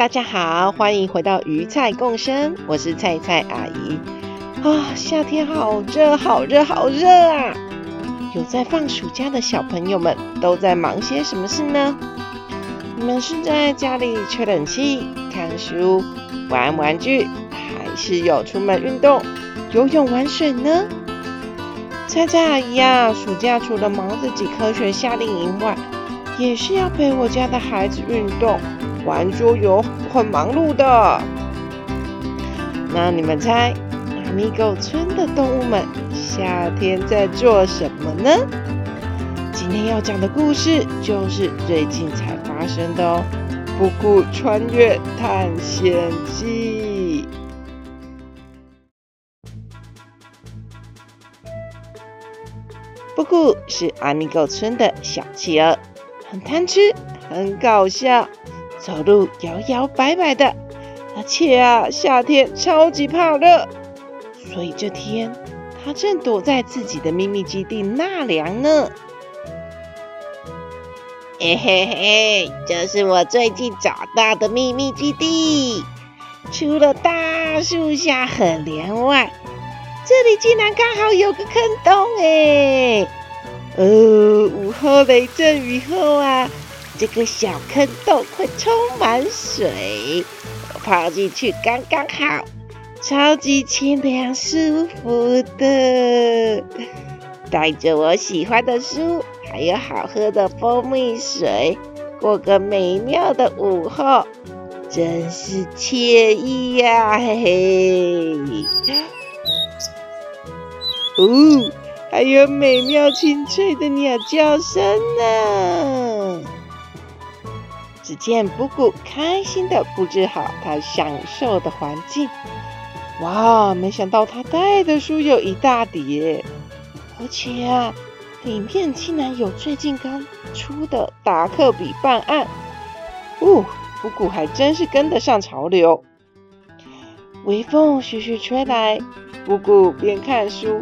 大家好，欢迎回到鱼菜共生，我是菜菜阿姨。啊，夏天好热，好热，好热啊！有在放暑假的小朋友们都在忙些什么事呢？你们是在家里吹冷气、看书、玩玩具，还是有出门运动、游泳、玩水呢？菜菜阿姨啊，暑假除了忙自己科学夏令营外，也是要陪我家的孩子运动。玩桌游很忙碌的，那你们猜阿米狗村的动物们夏天在做什么呢？今天要讲的故事就是最近才发生的哦，《布谷穿越探险记》。布谷是阿米狗村的小企鹅，很贪吃，很搞笑。走路摇摇摆摆的，而且啊，夏天超级怕热，所以这天他正躲在自己的秘密基地纳凉呢。嘿嘿嘿，这是我最近找到的秘密基地，除了大树下很凉外，这里竟然刚好有个坑洞哎！呃，午后雷阵雨后啊。这个小坑洞会充满水，我泡进去刚刚好，超级清凉舒服的。带着我喜欢的书，还有好喝的蜂蜜水，过个美妙的午后，真是惬意呀！嘿嘿。哦，还有美妙清脆的鸟叫声呢。只见布谷开心地布置好他享受的环境，哇！没想到他带的书有一大叠，而且啊，里面竟然有最近刚出的达克比办案。哦，布谷还真是跟得上潮流。微风徐徐吹来，布谷边看书，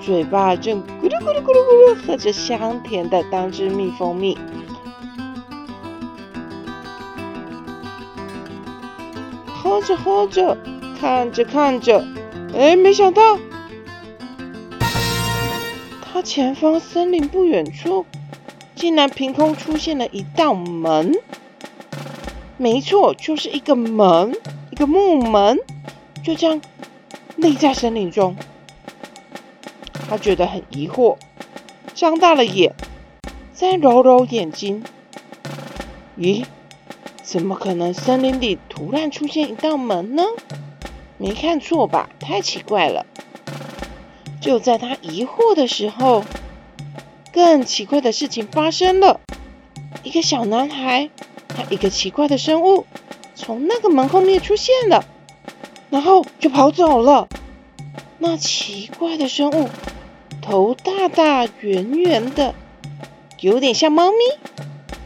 嘴巴正咕噜咕噜咕噜咕噜喝着香甜的当织蜜蜂蜜。喝着喝着，看着看着，哎，没想到，他前方森林不远处，竟然凭空出现了一道门。没错，就是一个门，一个木门，就这样立在森林中。他觉得很疑惑，张大了眼，再揉揉眼睛，咦？怎么可能？森林里突然出现一道门呢？没看错吧？太奇怪了！就在他疑惑的时候，更奇怪的事情发生了。一个小男孩，他一个奇怪的生物，从那个门后面出现了，然后就跑走了。那奇怪的生物，头大大圆圆的，有点像猫咪，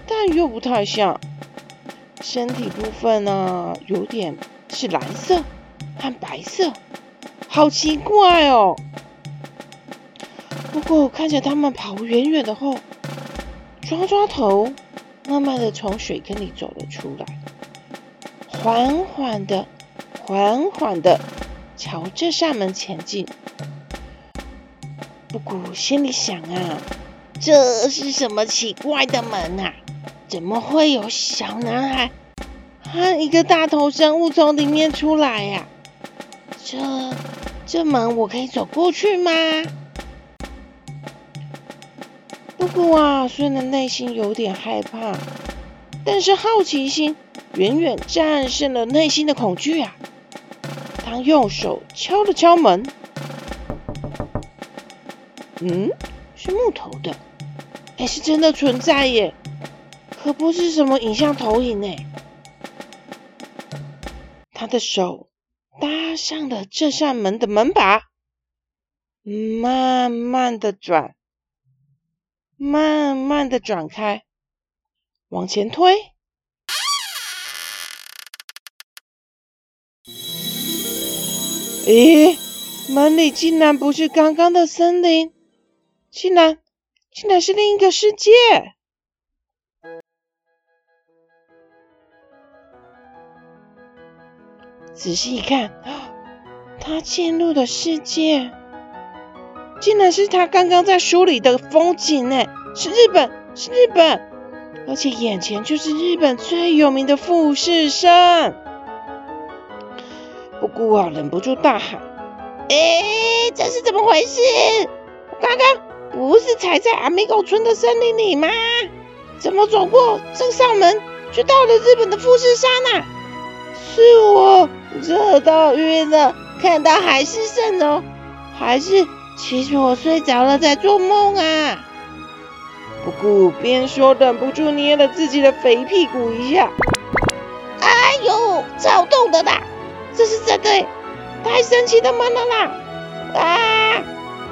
但又不太像。身体部分呢，有点是蓝色和白色，好奇怪哦。不过看着他们跑远远的后，抓抓头，慢慢的从水坑里走了出来，缓缓的、缓缓的朝这扇门前进。布谷心里想啊，这是什么奇怪的门啊？怎么会有小男孩和一个大头生物从里面出来呀？这这门我可以走过去吗？布谷啊，虽然内心有点害怕，但是好奇心远远战胜了内心的恐惧啊！他用手敲了敲门，嗯，是木头的，还是真的存在耶？可不是什么影像投影哎。他的手搭上了这扇门的门把，慢慢的转，慢慢的转开，往前推。咦，门里竟然不是刚刚的森林，竟然，竟然是另一个世界。仔细一看，他进入的世界，竟然是他刚刚在书里的风景呢！是日本，是日本，而且眼前就是日本最有名的富士山。布谷啊，忍不住大喊：“哎，这是怎么回事？我刚刚不是才在阿米狗村的森林里吗？怎么走过这扇门，就到了日本的富士山啊？是我。”热到晕了，看到海市蜃楼，还是其实我睡着了在做梦啊？布谷边说，忍不住捏了自己的肥屁股一下。哎呦，超痛的啦！这是真的，太神奇的门了啦！啊，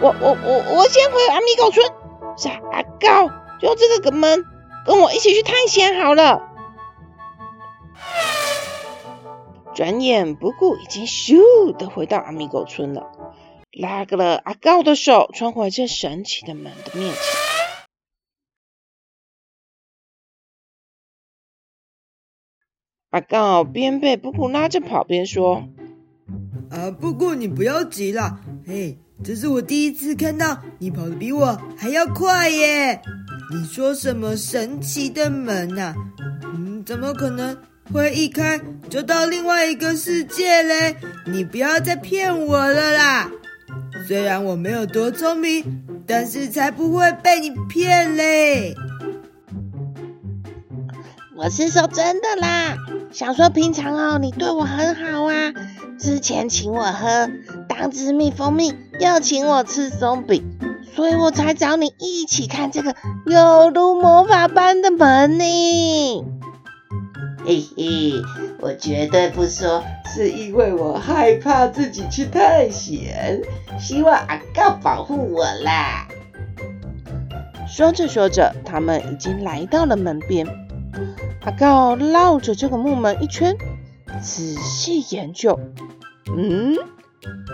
我我我我先回阿米狗村，傻阿高，就这个门，跟我一起去探险好了。转眼，布谷已经咻的回到阿米狗村了，拉个了阿告的手，穿回这神奇的门的面前。阿告边被布谷拉着跑边说：“啊，布谷，你不要急啦，嘿，这是我第一次看到你跑得比我还要快耶！你说什么神奇的门呐？嗯，怎么可能？”会一开就到另外一个世界嘞！你不要再骗我了啦！虽然我没有多聪明，但是才不会被你骗嘞！我是说真的啦，想说平常哦，你对我很好啊，之前请我喝当之蜜蜂蜜，又请我吃松饼，所以我才找你一起看这个有如魔法般的门呢。嘿嘿，我绝对不说是因为我害怕自己去探险，希望阿告保护我啦。说着说着，他们已经来到了门边。阿告绕着这个木门一圈，仔细研究。嗯，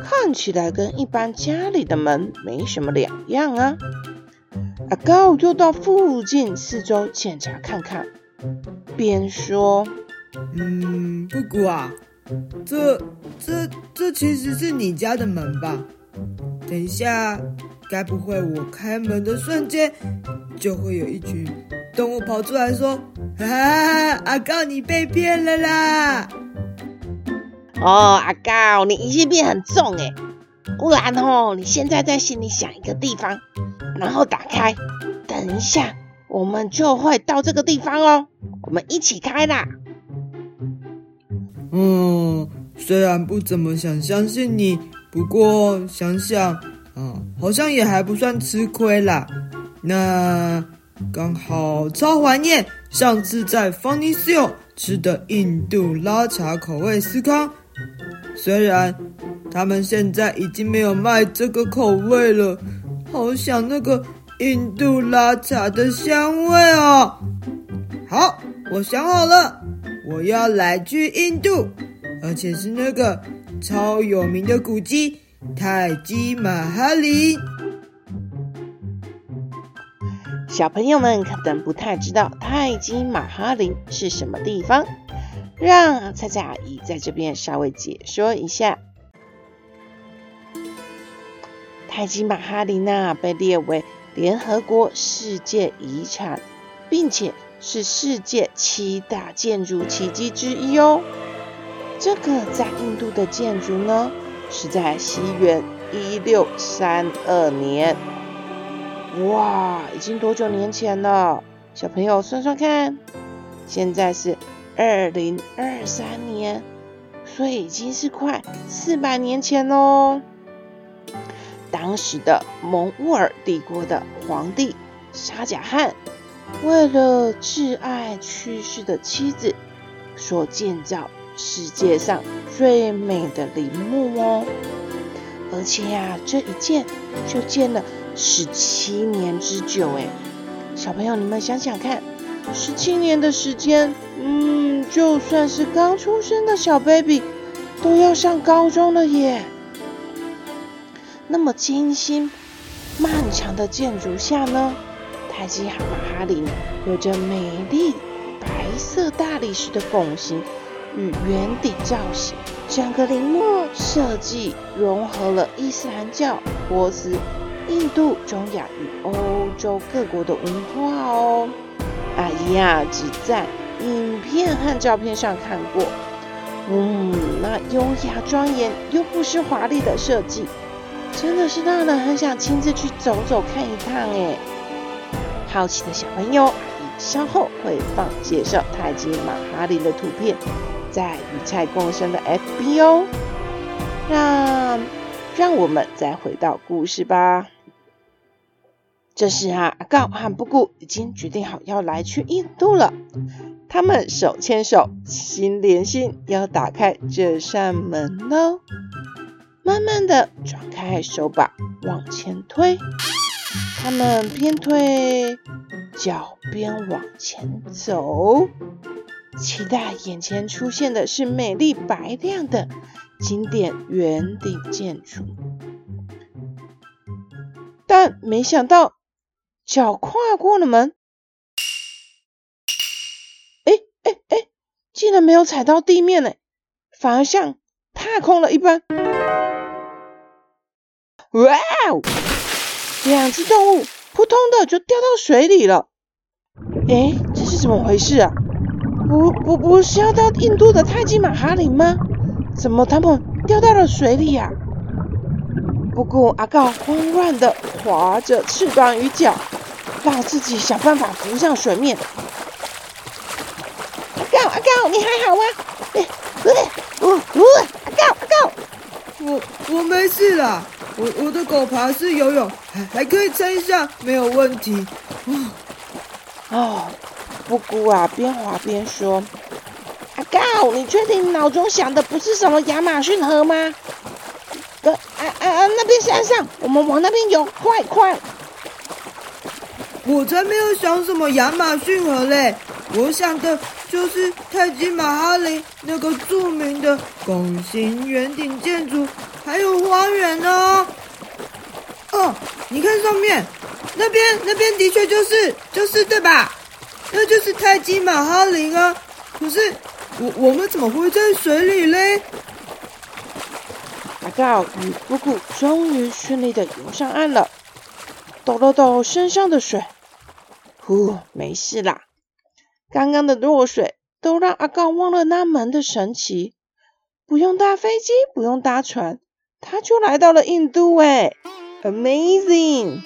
看起来跟一般家里的门没什么两样啊。阿告又到附近四周检查看看。边说：“嗯，布谷啊，这、这、这其实是你家的门吧？等一下，该不会我开门的瞬间，就会有一群动物跑出来说：‘啊，阿告你被骗了啦！’哦，阿告，你疑心病很重诶，不然哦，你现在在心里想一个地方，然后打开，等一下。”我们就会到这个地方哦，我们一起开啦。嗯，虽然不怎么想相信你，不过想想，啊，好像也还不算吃亏啦。那刚好超怀念上次在 Funny Seal 吃的印度拉茶口味司康，虽然他们现在已经没有卖这个口味了，好想那个。印度拉茶的香味哦，好，我想好了，我要来去印度，而且是那个超有名的古迹泰姬玛哈林。小朋友们可能不太知道泰姬玛哈林是什么地方，让菜菜阿姨在这边稍微解说一下。泰姬玛哈林呢，被列为联合国世界遗产，并且是世界七大建筑奇迹之一哦。这个在印度的建筑呢，是在西元一六三二年。哇，已经多久年前了？小朋友算算看，现在是二零二三年，所以已经是快四百年前喽。当时的蒙兀儿帝国的皇帝沙贾汗为了挚爱去世的妻子，所建造世界上最美的陵墓哦。而且呀，这一建就建了十七年之久诶。小朋友，你们想想看，十七年的时间，嗯，就算是刚出生的小 baby 都要上高中了耶。那么精心漫长的建筑下呢，泰姬玛哈陵有着美丽白色大理石的拱形与圆顶造型，整个陵墓设计融合了伊斯兰教、波斯、印度、中亚与欧洲各国的文化哦。阿姨呀，只在影片和照片上看过，嗯，那优雅庄严又不失华丽的设计，真的是让人很想亲自去走走看一趟哎。好奇的小朋友，稍后会放介绍泰姬玛哈林的图片，在与菜共生的 FB 哦。那让我们再回到故事吧。这时啊，阿告和布咕已经决定好要来去印度了。他们手牵手，心连心，要打开这扇门喽。慢慢的转开手把，往前推。他们边推脚边往前走，期待眼前出现的是美丽白亮的经典圆顶建筑，但没想到脚跨过了门，哎哎哎，竟然没有踩到地面呢，反而像踏空了一般。哇哦！两只动物扑通的就掉到水里了，哎，这是怎么回事啊？不不不是要到印度的泰姬玛哈林吗？怎么他们掉到了水里呀？不过阿告慌乱的划着翅膀与脚，让自己想办法浮上水面。阿告阿告，你还好吗？哎，不对，我我阿告阿告，我我没事了。我我的狗爬式游泳还还可以撑一下，没有问题。哦，布谷啊，边滑边说：“阿告，你确定脑中想的不是什么亚马逊河吗？”呃啊啊啊！那边山上，我们往那边游，快快！我才没有想什么亚马逊河嘞，我想的就是泰姬玛哈林那个著名的拱形圆顶建筑。还有花园呢，哦，你看上面，那边那边的确就是就是对吧？那就是泰姬玛哈陵啊。可是我我们怎么会在水里嘞？阿告与布咕终于顺利的游上岸了，抖了抖身上的水，呼，没事啦。刚刚的落水都让阿告忘了那门的神奇，不用搭飞机，不用搭船。他就来到了印度，哎，Amazing！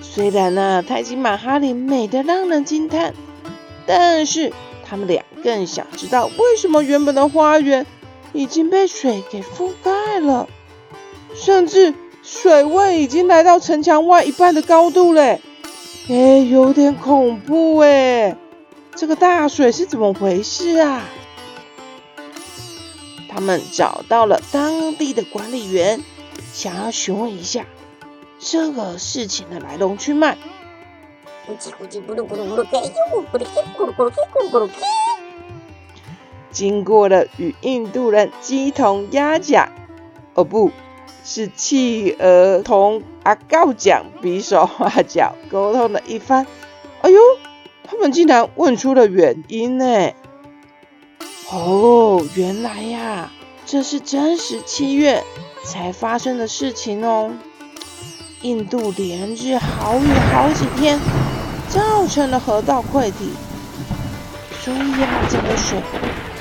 虽然呢、啊，泰姬玛哈陵美得让人惊叹，但是他们俩更想知道，为什么原本的花园已经被水给覆盖了，甚至水位已经来到城墙外一半的高度嘞，哎，有点恐怖哎。这个大水是怎么回事啊？他们找到了当地的管理员，想要询问一下这个事情的来龙去脉。经过了与印度人鸡同鸭讲，哦，不是企鹅同阿告讲，比手画脚沟通了一番。哎呦！他们竟然问出了原因呢！哦，原来呀，这是真实七月才发生的事情哦。印度连日豪雨好几天，造成了河道溃堤，所以呀，整个水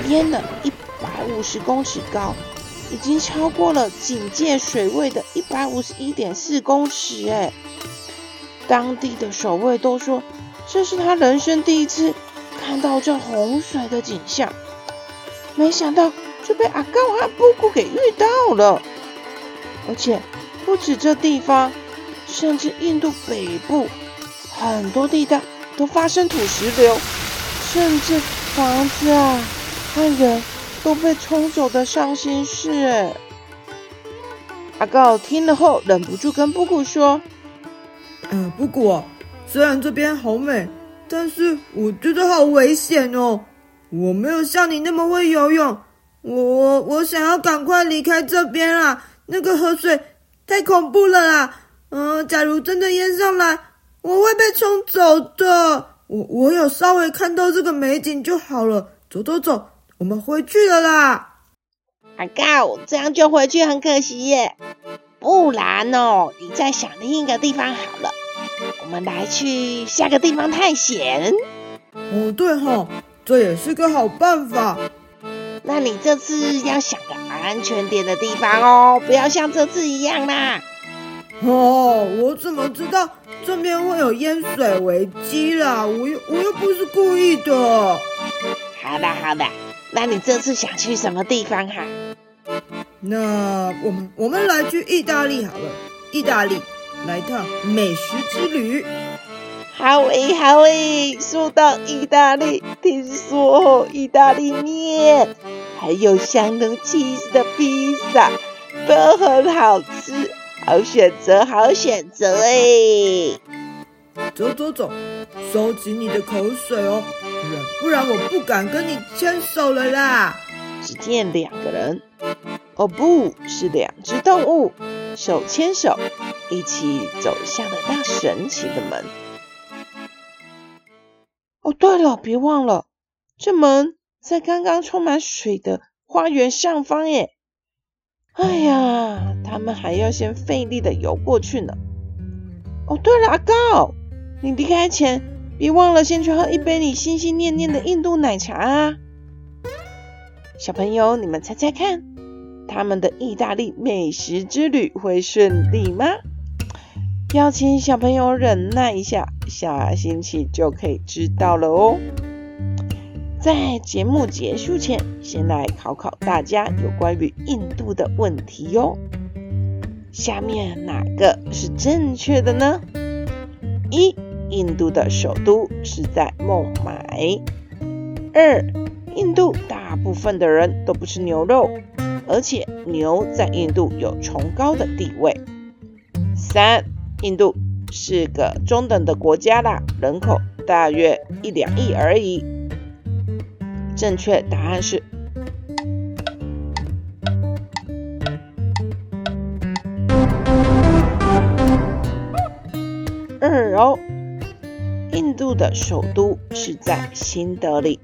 淹了一百五十公尺高，已经超过了警戒水位的一百五十一点四公尺。哎，当地的守卫都说。这是他人生第一次看到这洪水的景象，没想到就被阿告和布谷给遇到了，而且不止这地方，甚至印度北部很多地带都发生土石流，甚至房子啊和人都被冲走的伤心事。哎，阿告听了后忍不住跟布谷说：“、呃，布谷，虽然这边好美，但是我觉得好危险哦。我没有像你那么会游泳。”我我想要赶快离开这边啊！那个河水太恐怖了啦！嗯、假如真的淹上来，我会被冲走的。我我有稍微看到这个美景就好了。走走走，我们回去了啦。阿告，这样就回去很可惜耶。不然哦，你再想另一个地方好了。我们来去下个地方探险。哦，对哈，这也是个好办法。那你这次要想个安全点的地方哦，不要像这次一样啦。哦，我怎么知道这边会有淹水危机啦？我又我又不是故意的。好的好的，那你这次想去什么地方哈？那我们我们来去意大利好了，意大利来趟美食之旅。好诶好诶，说到意大利，听说意大利面还有香浓 cheese 的披萨都很好吃，好选择，好选择诶。走走走，收起你的口水哦，不然不然我不敢跟你牵手了啦。只见两个人，哦不是两只动物，手牵手一起走向了那神奇的门。哦，对了，别忘了，这门在刚刚充满水的花园上方耶。哎呀，他们还要先费力的游过去呢。哦，对了，阿高，你离开前别忘了先去喝一杯你心心念念的印度奶茶啊。小朋友，你们猜猜看，他们的意大利美食之旅会顺利吗？要请小朋友忍耐一下，下星期就可以知道了哦。在节目结束前，先来考考大家有关于印度的问题哟。下面哪个是正确的呢？一、印度的首都是在孟买。二、印度大部分的人都不吃牛肉，而且牛在印度有崇高的地位。三、印度是个中等的国家啦，人口大约一两亿而已。正确答案是二哦。印度的首都是在新德里，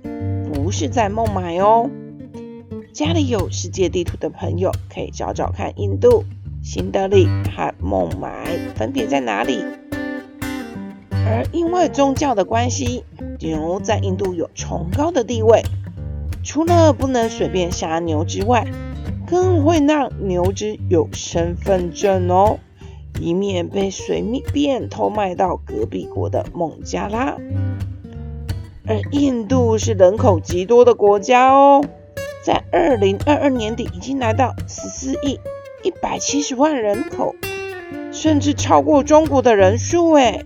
不是在孟买哦。家里有世界地图的朋友可以找找看印度。新德里和孟买分别在哪里？而因为宗教的关系，牛在印度有崇高的地位。除了不能随便杀牛之外，更会让牛只有身份证哦，以免被随便偷卖到隔壁国的孟加拉。而印度是人口极多的国家哦，在二零二二年底已经来到十四亿。一百七十万人口，甚至超过中国的人数诶。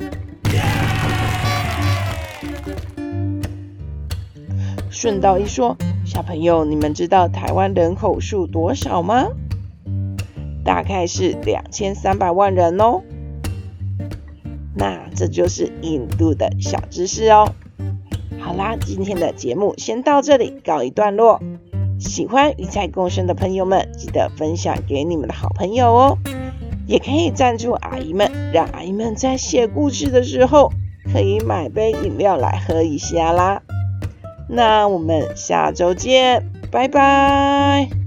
顺道一说，小朋友，你们知道台湾人口数多少吗？大概是两千三百万人哦。那这就是印度的小知识哦。好啦，今天的节目先到这里，告一段落。喜欢与菜共生的朋友们，记得分享给你们的好朋友哦。也可以赞助阿姨们，让阿姨们在写故事的时候可以买杯饮料来喝一下啦。那我们下周见，拜拜。